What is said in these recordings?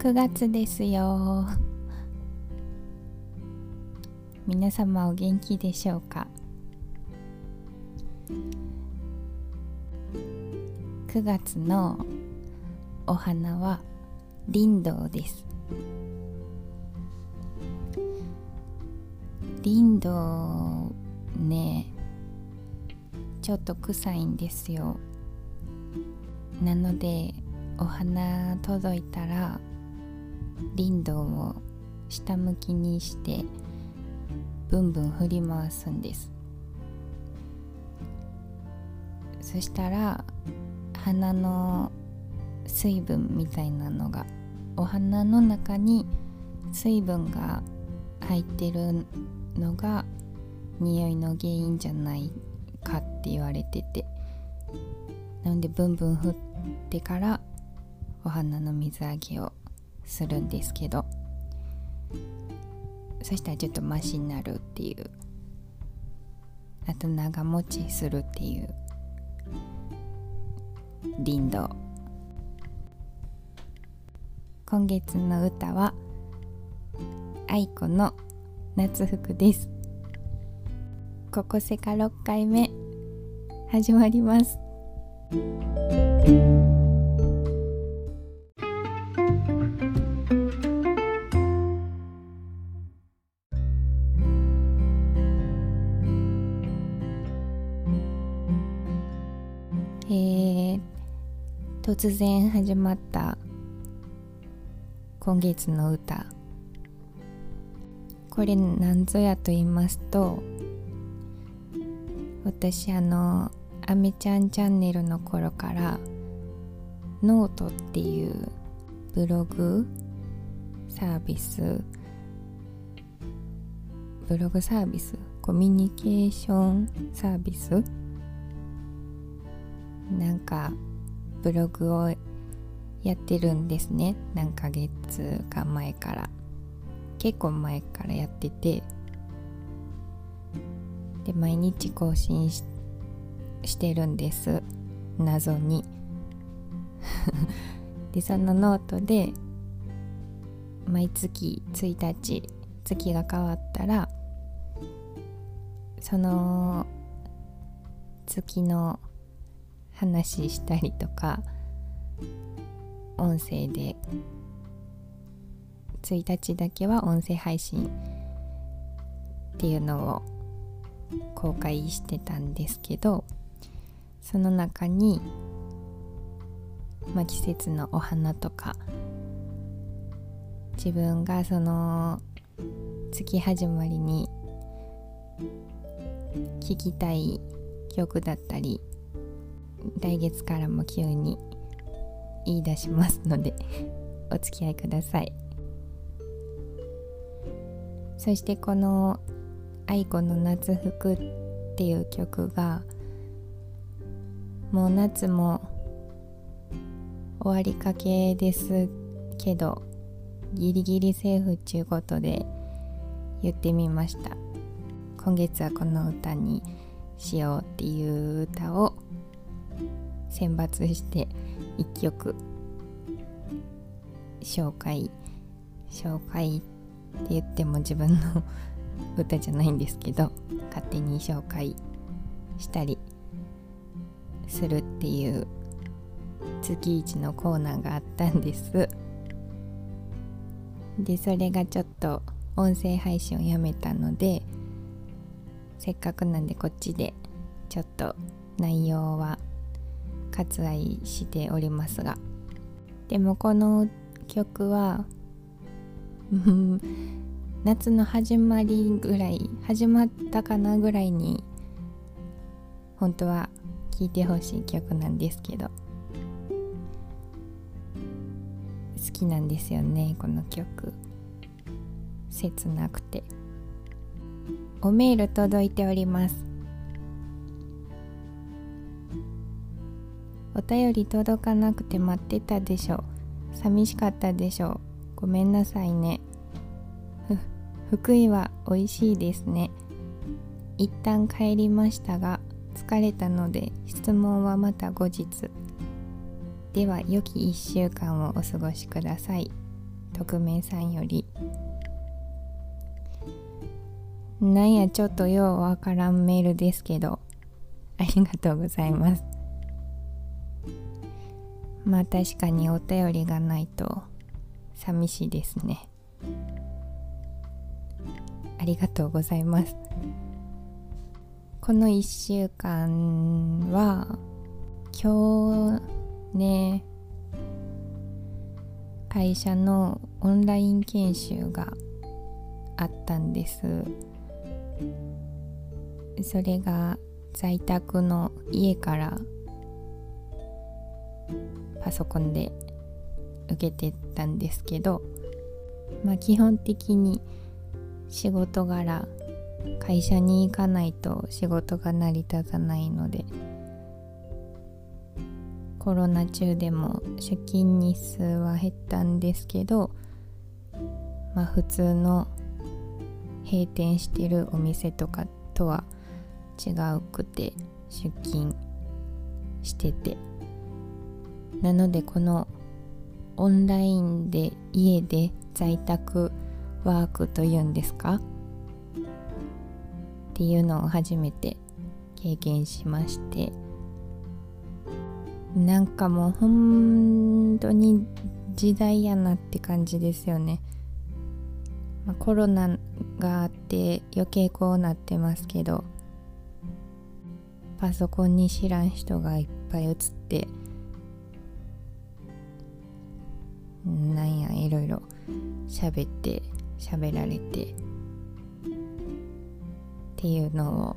9月ですよ。皆様お元気でしょうか？9月のお花はリンドウです。リンドウねちょっと臭いんですよ。なのでお花届いたらリンドウを下向きにしてブンブン振り回すんです。そしたら花の水分みたいなのがお花の中に水分が入ってるのが匂いの原因じゃないかって言われてて。なのでブンブン振ってからお花の水あげをするんですけどそしたらちょっとマシになるっていう。あと長持ちするっていう林道今月の歌は愛子の夏服です。ここせか6回目。始まります。突然始まった今月の歌。これ何ぞやと言いますと私あの「あめちゃんチャンネル」の頃からノートっていうブログサービスブログサービスコミュニケーションサービス？なんかブログをやってるんですね。何ヶ月か前から。結構前からやってて。で毎日更新ししてるんです。謎に。でそのノートで毎月1日月が変わったらその月の話したりとか音声で1日だけは音声配信っていうのを公開してたんですけどその中に、まあ、季節のお花とか自分がその月始まりに聴きたい曲だったり来月からも急に言い出しますので お付き合いください。そしてこの「愛子の夏服」っていう曲がもう夏も終わりかけですけどギリギリセーフっちゅうことで言ってみました。今月はこの歌にしようっていう歌を選抜して1曲紹介紹介って言っても自分の歌じゃないんですけど勝手に紹介したりするっていう月一のコーナーがあったんです。でそれがちょっと音声配信をやめたのでせっかくなんでこっちでちょっと内容は割愛しておりますが。でもこの曲は 夏の始まりぐらい始まったかなぐらいに本当は聴いてほしい曲なんですけど。好きなんですよねこの曲。切なくて。おメール届いております。お便り届かなくて待ってたでしょ寂しかったでしょう。ごめんなさいね。ふ福井は美味しいですね。一旦帰りましたが疲れたので質問はまた後日。では良き1週間をお過ごしください。匿名さんより。なんやちょっとようわからんメールですけど。ありがとうございます。まあ確かにお便りがないと寂しいですね。ありがとうございます。この1週間は今日ね会社のオンライン研修があったんです。それが在宅の家からパソコンで受けてたんですけどまあ基本的に仕事柄会社に行かないと仕事が成り立たないのでコロナ中でも出勤日数は減ったんですけどまあ普通の閉店してるお店とかとは違うくて出勤してて。なのでこのオンラインで家で在宅ワークというんですか？っていうのを初めて経験しまして。なんかもう本当に時代やなって感じですよね、まあ、コロナがあって余計こうなってますけど。パソコンに知らん人がいっぱい映ってなんやいろいろ。喋って喋られて。っていうのを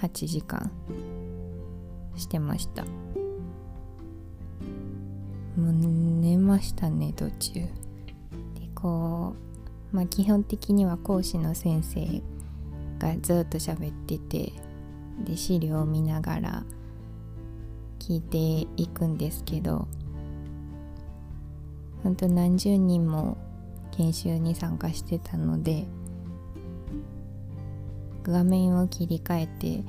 8時間。してました。もう寝ましたね途中。でこうまあ基本的には講師の先生がずっと喋ってて。で資料を見ながら聞いていくんですけど。ほんと何十人も研修に参加してたので画面を切り替えて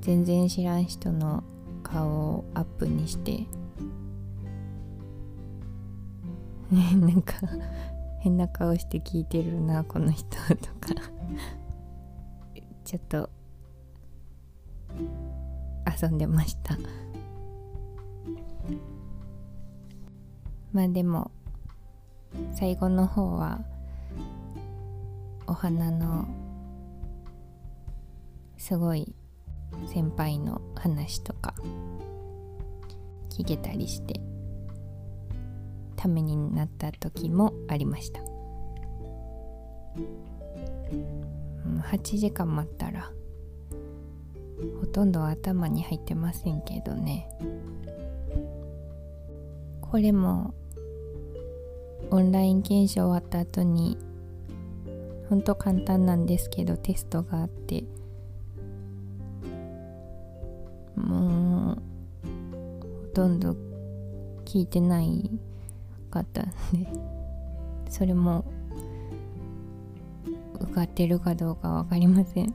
全然知らん人の顔をアップにして なんか変な顔して聞いてるなこの人とか。ちょっと遊んでました。まあでも最後の方はお花のすごい先輩の話とか聞けたりしてためになった時もありました。8時間待ったらほとんど頭に入ってませんけどね。これもオンライン研修終わった後にほんと簡単なんですけどテストがあって。もうほとんど聞いてないかったんで。それも受かってるかどうか分かりません。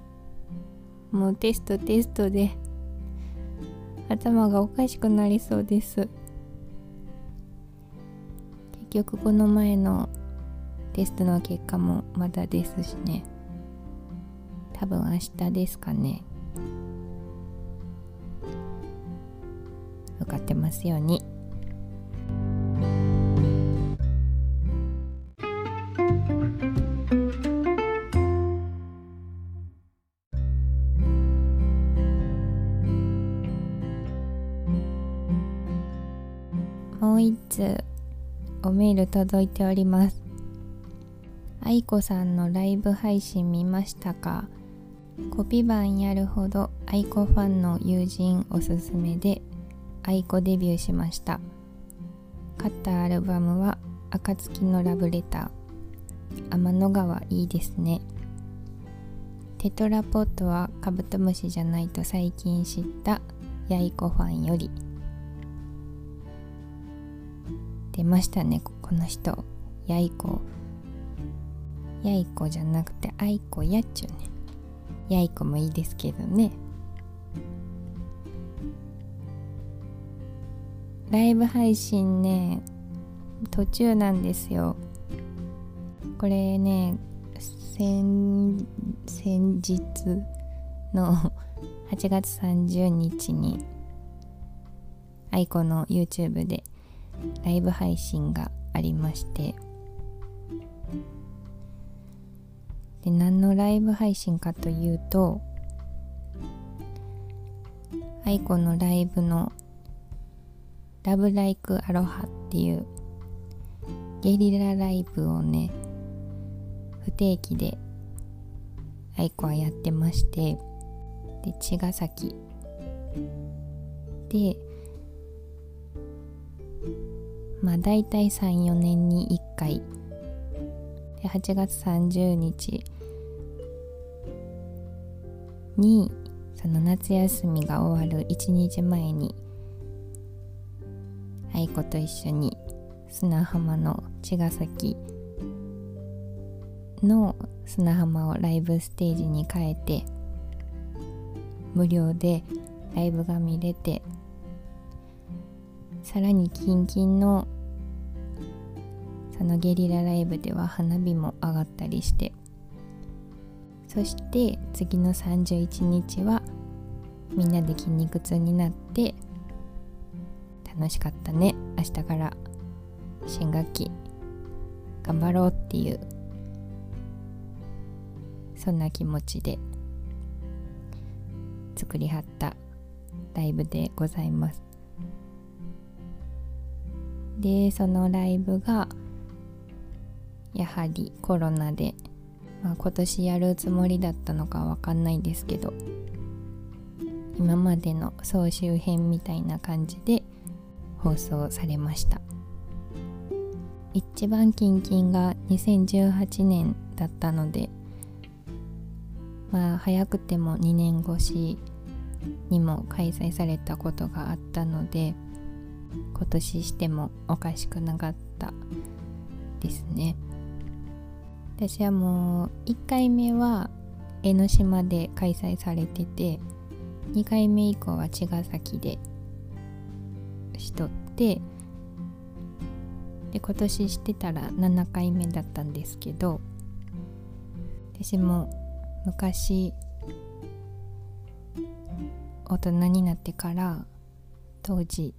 もうテストテストで頭がおかしくなりそうです。局この前のテストの結果もまだですしね。多分明日ですかね。受かってますように。もう一通。おメール届いております。愛子さんのライブ配信見ましたか？コピ版やるほど愛子ファンの友人おすすめで愛子デビューしました。買ったアルバムは暁のラブレター。天の川いいですね。テトラポットはカブトムシじゃないと最近知ったヤイコファンより。出ましたね。この人。やいこ。やいこじゃなくてあいこやっちゅうね。やいこもいいですけどね。ライブ配信ね途中なんですよ。これね先先日の8月30日に愛子の YouTube でライブ配信がありましてで何のライブ配信かというと愛子のライブの「ラブライクアロハっていうゲリラライブをね不定期で愛子はやってましてで茅ヶ崎。でまあ大体34年に1回。で8月30日。にその夏休みが終わる。1日前に。愛子と一緒に。砂浜の茅ヶ崎。の砂浜をライブステージに変えて。無料でライブが見れて。さらにキンキンのそのゲリラライブでは花火も上がったりしてそして次の31日はみんなで筋肉痛になって楽しかったね。明日から新学期頑張ろうっていうそんな気持ちで作りはったライブでございます。でそのライブがやはりコロナで、まあ、今年やるつもりだったのかわかんないですけど今までの総集編みたいな感じで放送されました。一番キンキンが2018年だったのでまあ早くても2年越しにも開催されたことがあったので今年してもおかしくなかったですね。私はもう1回目は江ノ島で開催されてて2回目以降は茅ヶ崎でしとってで今年してたら7回目だったんですけど私も昔大人になってから当時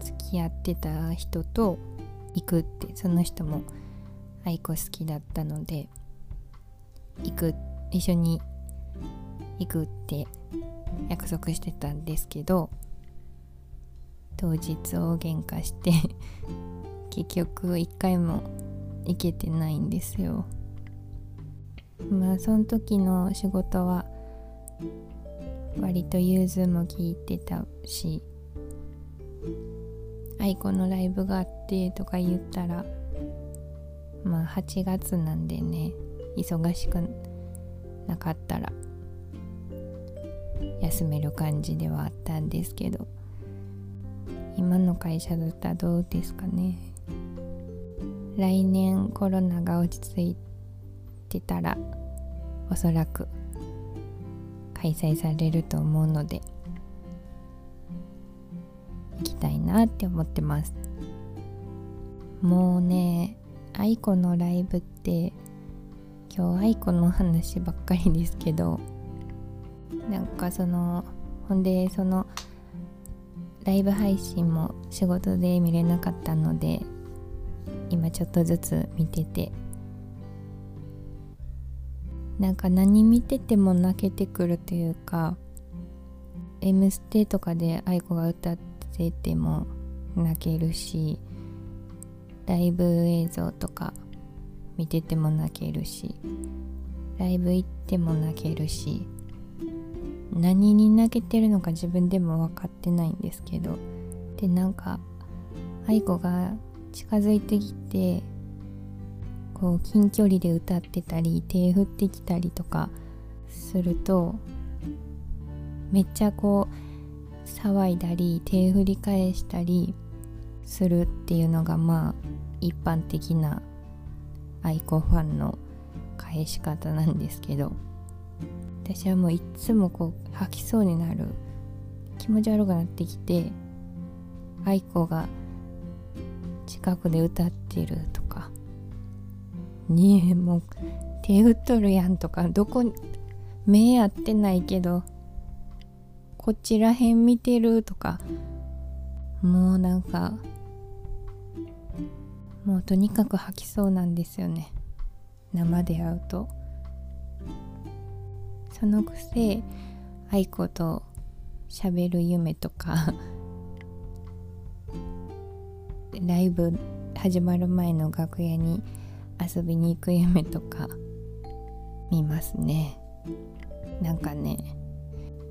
付き合ってた人と行くってその人も愛子好きだったので行く一緒に行くって約束してたんですけど当日大喧嘩して 結局一回も行けてないんですよ。まあその時の仕事は割と融通も聞いてたし愛子のライブがあってとか言ったらまあ8月なんでね忙しくなかったら休める感じではあったんですけど今の会社だったらどうですかね。来年コロナが落ち着いてたらおそらく開催されると思うので行きたいなって思ってます。もうね愛子のライブって今日愛子の話ばっかりですけどなんかそのほんでそのライブ配信も仕事で見れなかったので今ちょっとずつ見てて。なんか何見てても泣けてくるというか「M ステ」とかで愛子が歌ってても泣けるしライブ映像とか見てても泣けるしライブ行っても泣けるし何に泣けてるのか自分でも分かってないんですけどでなんか愛子が近づいてきてこう近距離で歌ってたり手振ってきたりとかするとめっちゃこう騒いだり手振り返したりするっていうのがまあ一般的な愛子ファンの返し方なんですけど。私はもういつもこう吐きそうになる気持ち悪くなってきて愛子が近くで歌ってるとか。にもう手打っとるやんとかどこ目合ってないけどこちらへん見てるとか。もうなんかもうとにかく吐きそうなんですよね。生で会うと。そのくせ愛子と喋る夢とか ライブ始まる前の楽屋に遊びに行く夢とか見ますね。なんかね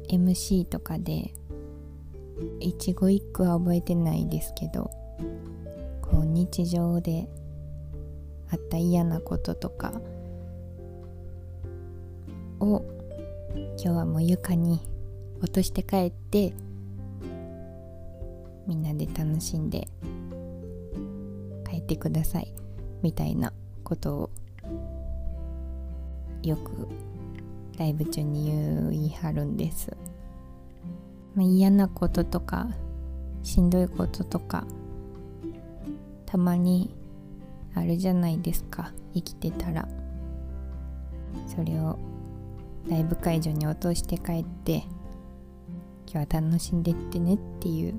MC とかで一語一句は覚えてないですけどこう日常であった嫌なこととかを今日はもう床に落として帰ってみんなで楽しんで帰ってくださいみたいなことをよくライブ中に言い張るんです、まあ、嫌なこととかしんどいこととかたまにあるじゃないですか。生きてたら。それをライブ会場に落として帰って今日は楽しんでってねっていう。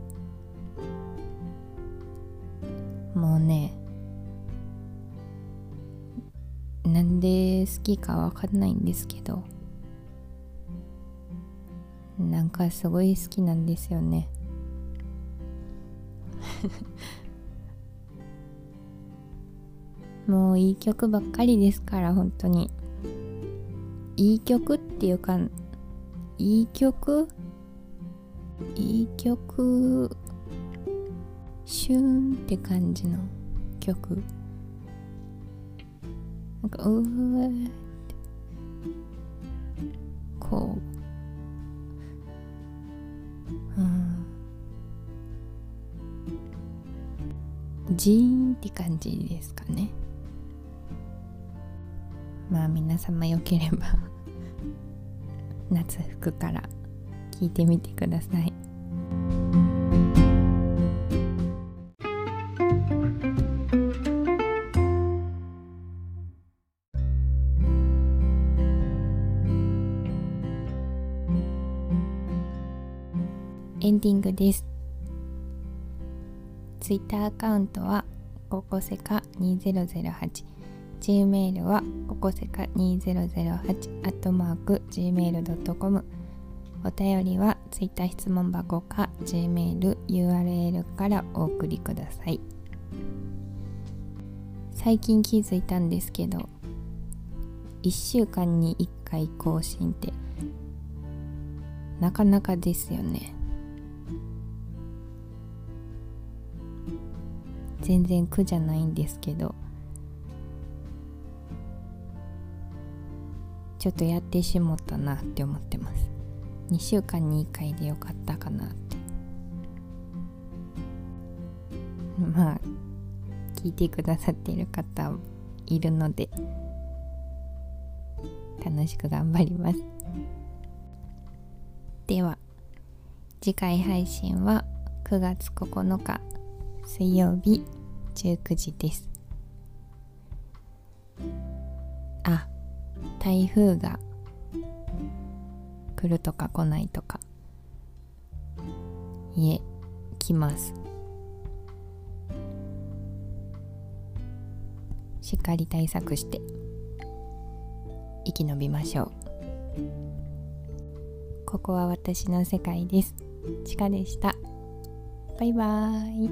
もうねなんで好きかわかんないんですけどなんかすごい好きなんですよね。もういい曲ばっかりですから本当に。いい曲っていうかいい曲？いい曲？シューンって感じの曲。なんかうーってこう。うん。ジーンって感じですかね。まあ皆様よければ 夏服から聞いてみてください。エンディングです。ツイッターアカウントはココセカ2008 Gmail はここせか2008アットマーク Gmail.com お便りは Twitter 質問箱か Gmail URL からお送りください。最近気づいたんですけど1週間に1回更新ってなかなかですよね。全然苦じゃないんですけどちょっとやってしもったなって思ってます。2週間に1回でよかったかなって。まあ聞いてくださっている方いるので楽しく頑張ります。では次回配信は9月9日水曜日19時です。あ台風が来るとか来ないとかいえ来ます。しっかり対策して生き延びましょう。ここは私の世界です。ちかでした。バイバーイ。